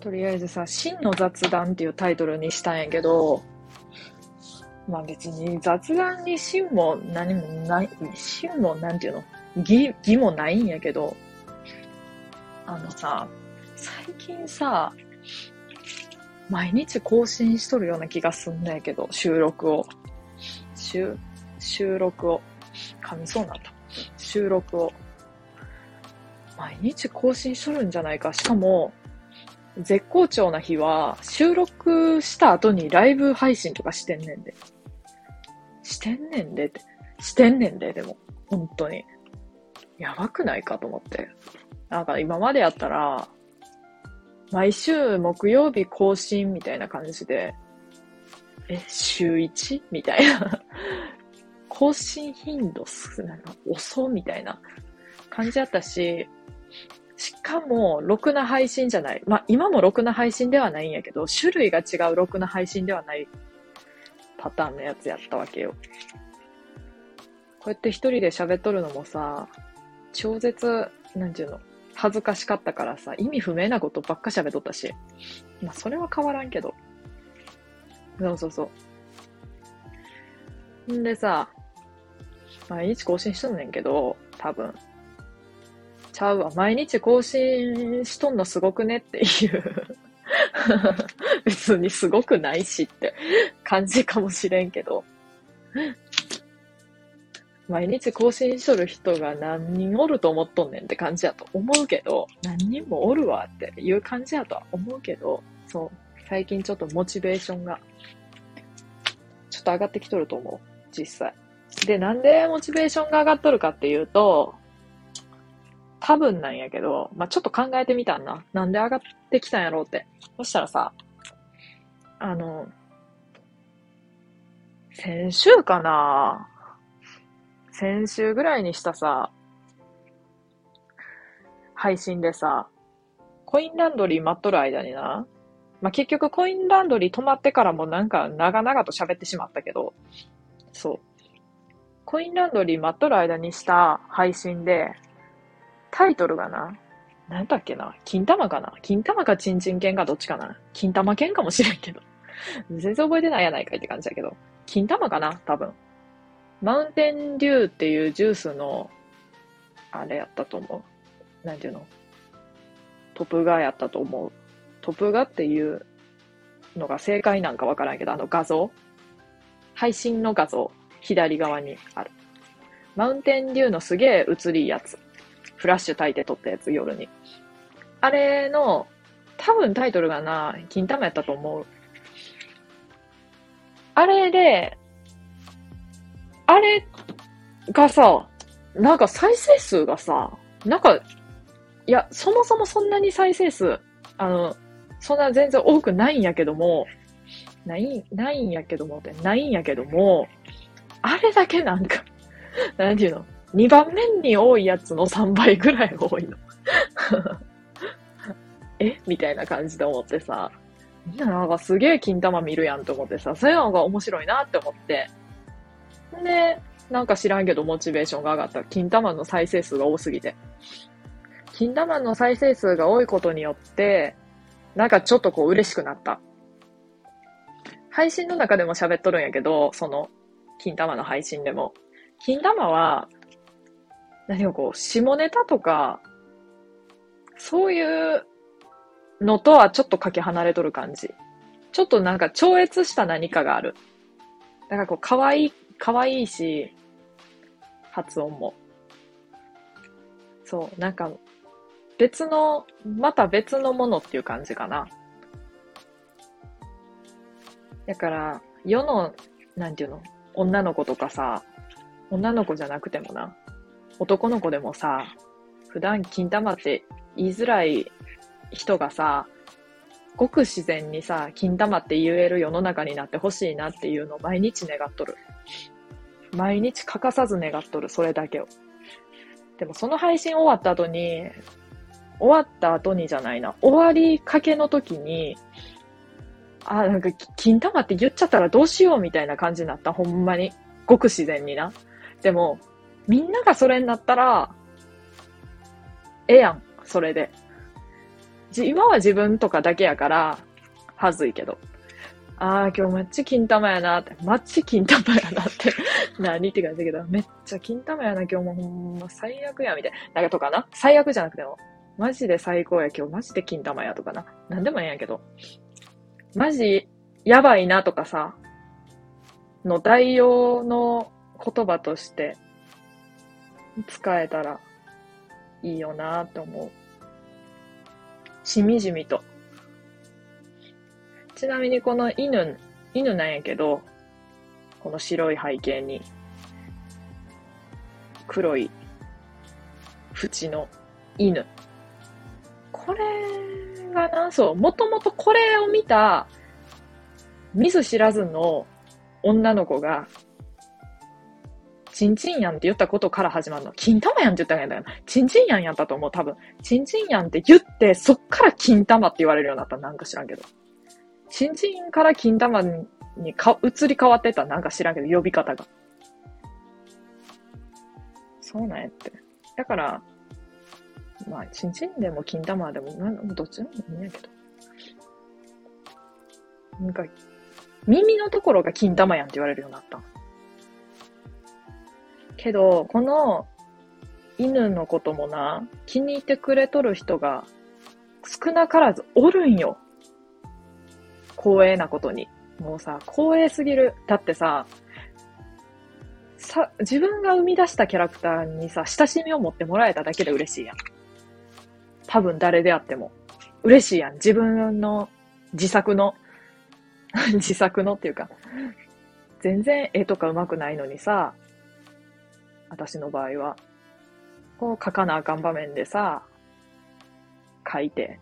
とりあえずさ、真の雑談っていうタイトルにしたんやけど、まあ別に雑談に真も何もない、真もなんていうの、義、義もないんやけど、あのさ、最近さ、毎日更新しとるような気がすんねんけど、収録を。収、収録を。噛みそうなった。収録を。毎日更新しとるんじゃないか。しかも、絶好調な日は、収録した後にライブ配信とかしてんねんで。してんねんでって。してんねんで、でも。本当に。やばくないかと思って。なんか今までやったら、毎週木曜日更新みたいな感じで、え、週 1? みたいな。更新頻度少ないな、遅みたいな感じやったし、しかも、ろくな配信じゃない。まあ、今もろくな配信ではないんやけど、種類が違うろくな配信ではないパターンのやつやったわけよ。こうやって一人で喋っとるのもさ、超絶、なんていうの、恥ずかしかったからさ、意味不明なことばっか喋っとったし。まあ、それは変わらんけど。そうそうそう。んでさ、毎日更新しとんねんけど、多分。ちゃうわ。毎日更新しとんのすごくねっていう 別にすごくないしって感じかもしれんけど。毎日更新しとる人が何人おると思っとんねんって感じやと思うけど、何人もおるわっていう感じやとは思うけど、そう。最近ちょっとモチベーションが、ちょっと上がってきとると思う。実際。で、なんでモチベーションが上がっとるかっていうと、多分なんやけど、まあ、ちょっと考えてみたんな。なんで上がってきたんやろうって。そしたらさ、あの、先週かな先週ぐらいにしたさ、配信でさ、コインランドリー待っとる間にな、まあ、結局コインランドリー止まってからもなんか長々と喋ってしまったけど、そう。コインランドリー待っとる間にした配信で、タイトルがな、何だっけな金玉かな？金玉かチンチン犬かどっちかな？金玉犬かもしれんけど。全然覚えてないやないかいって感じだけど。金玉かな？多分。マウンテンデューっていうジュースの、あれやったと思う。なんていうの？トップガーやったと思う。トップガーっていうのが正解なんかわからんけど、あの画像配信の画像、左側にある。マウンテンデューのすげえ映りやつ。フラッシュ焚いて撮ったやつ、夜に。あれの、多分タイトルがな、金玉やったと思う。あれで、あれがさ、なんか再生数がさ、なんか、いや、そもそもそんなに再生数、あの、そんな全然多くないんやけども、ない、ないんやけどもって、ないんやけども、あれだけなんか、なんていうの？2番目に多いやつの3倍ぐらい多いの。え？みたいな感じで思ってさ、みんななんかすげえ金玉見るやんと思ってさ、そういうのが面白いなって思って。で、なんか知らんけどモチベーションが上がった。金玉の再生数が多すぎて。金玉の再生数が多いことによって、なんかちょっとこう嬉しくなった。配信の中でも喋っとるんやけど、その、金玉の配信でも。金玉は、何かこう、下ネタとか、そういうのとはちょっとかけ離れとる感じ。ちょっとなんか超越した何かがある。だかこう、可愛い、可愛いし、発音も。そう、なんか、別の、また別のものっていう感じかな。だから、世の、なんていうの、女の子とかさ、女の子じゃなくてもな、男の子でもさ、普段金玉って言いづらい人がさ、ごく自然にさ、金玉って言える世の中になってほしいなっていうのを毎日願っとる。毎日欠かさず願っとる、それだけを。でもその配信終わった後に、終わった後にじゃないな、終わりかけの時に、あ、なんか、金玉って言っちゃったらどうしようみたいな感じになった、ほんまに。ごく自然にな。でも、みんながそれになったら、ええやん、それで。今は自分とかだけやから、はずいけど。ああ、今日めっちゃ金玉やなって、マッチ金玉やなって 何って感じだけど、めっちゃ金玉やな、今日もほんま最悪や、みたいな。なんかとかな？最悪じゃなくても、マジで最高や、今日マジで金玉やとかな。なんでもええんやけど。マジ、やばいなとかさ、の代用の言葉として使えたらいいよなって思う。しみじみと。ちなみにこの犬、犬なんやけど、この白い背景に、黒い縁の犬。これがな、そう、もともとこれを見た、見ず知らずの女の子が、チンチンやんって言ったことから始まるの。金玉やんって言ったんやんだよ。チンチンやんやったと思う、多分。チンチンやんって言って、そっから金玉って言われるようになったなんか知らんけど。チンチンから金玉にか移り変わってたなんか知らんけど、呼び方が。そうなんやって。だから、まあ、チンチンでも金玉でも、なんどっちでもいいんやけど。なんか、耳のところが金玉やんって言われるようになった。けど、この犬のこともな、気に入ってくれとる人が少なからずおるんよ。光栄なことに。もうさ、光栄すぎる。だってさ、さ、自分が生み出したキャラクターにさ、親しみを持ってもらえただけで嬉しいやん。多分誰であっても。嬉しいやん。自分の自作の 自作のっていうか、全然絵とか上手くないのにさ、私の場合は、こう描かなあかん場面でさ、描いて、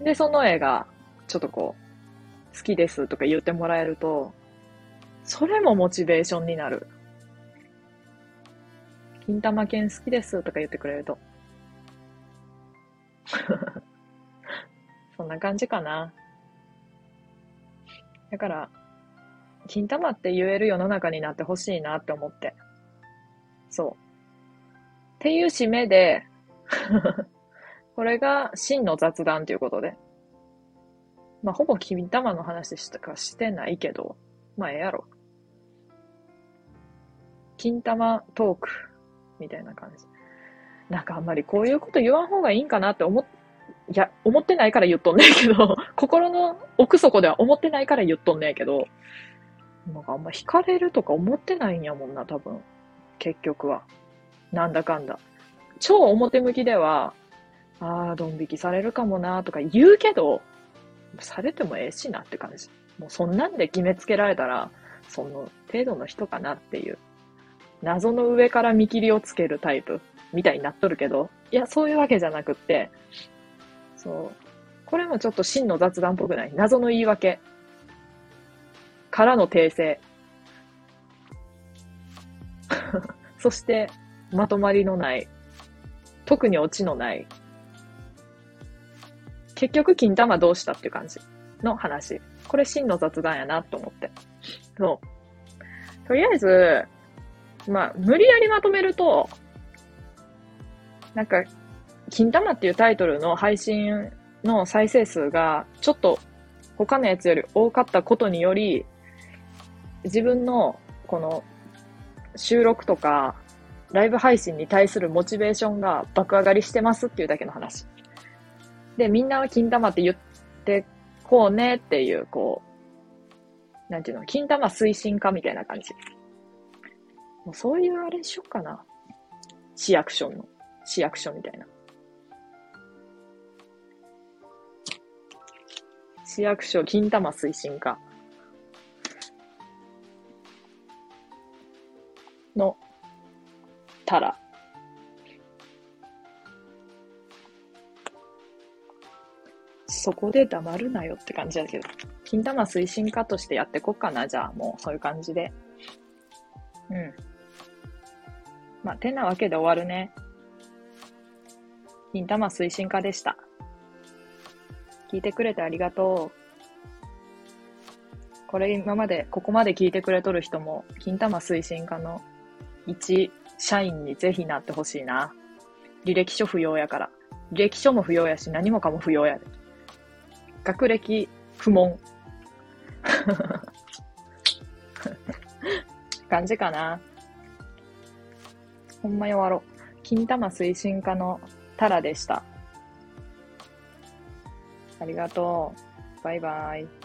で、その絵が、ちょっとこう、好きですとか言ってもらえると、それもモチベーションになる。金玉犬好きですとか言ってくれると。そんな感じかな。だから、金玉って言える世の中になってほしいなって思って。そう。っていう締めで これが真の雑談ということで。まあ、ほぼ金玉の話しかしてないけど、まあ、ええやろ。金玉トーク、みたいな感じ。なんかあんまりこういうこと言わん方がいいんかなって思っ、いや、思ってないから言っとんねんけど、心の奥底では思ってないから言っとんねんけど、なんかあんま惹かれるとか思ってないんやもんな、多分。結局は。なんだかんだ。超表向きでは、ああ、ドン引きされるかもなとか言うけど、されてもええしなって感じ。もうそんなんで決めつけられたら、その程度の人かなっていう。謎の上から見切りをつけるタイプみたいになっとるけど、いや、そういうわけじゃなくって、そう。これもちょっと真の雑談っぽくない謎の言い訳。からの訂正。そして、まとまりのない、特にオチのない結局、金玉どうしたっていう感じの話。これ真の雑談やなと思って。そう。とりあえず、まあ、無理やりまとめると、なんか、金玉っていうタイトルの配信の再生数が、ちょっと他のやつより多かったことにより、自分のこの収録とかライブ配信に対するモチベーションが爆上がりしてますっていうだけの話。で、みんなは金玉って言ってこうねっていう、こう、なんていうの、金玉推進化みたいな感じ。もうそういうあれしよっかな。市役所の、市役所みたいな。市役所金玉推進化のたら。そこで黙るなよって感じだけど。金玉推進化としてやってこっかな、じゃあ、もう、そういう感じで。うん。まあ、てなわけで終わるね。金玉推進化でした。聞いてくれてありがとう。これ今まで、ここまで聞いてくれとる人も、金玉推進化の一社員にぜひなってほしいな。履歴書不要やから。履歴書も不要やし、何もかも不要やで。学歴不問。感じかな。ほんまに終わろう。金玉推進課のタラでした。ありがとう。バイバイ。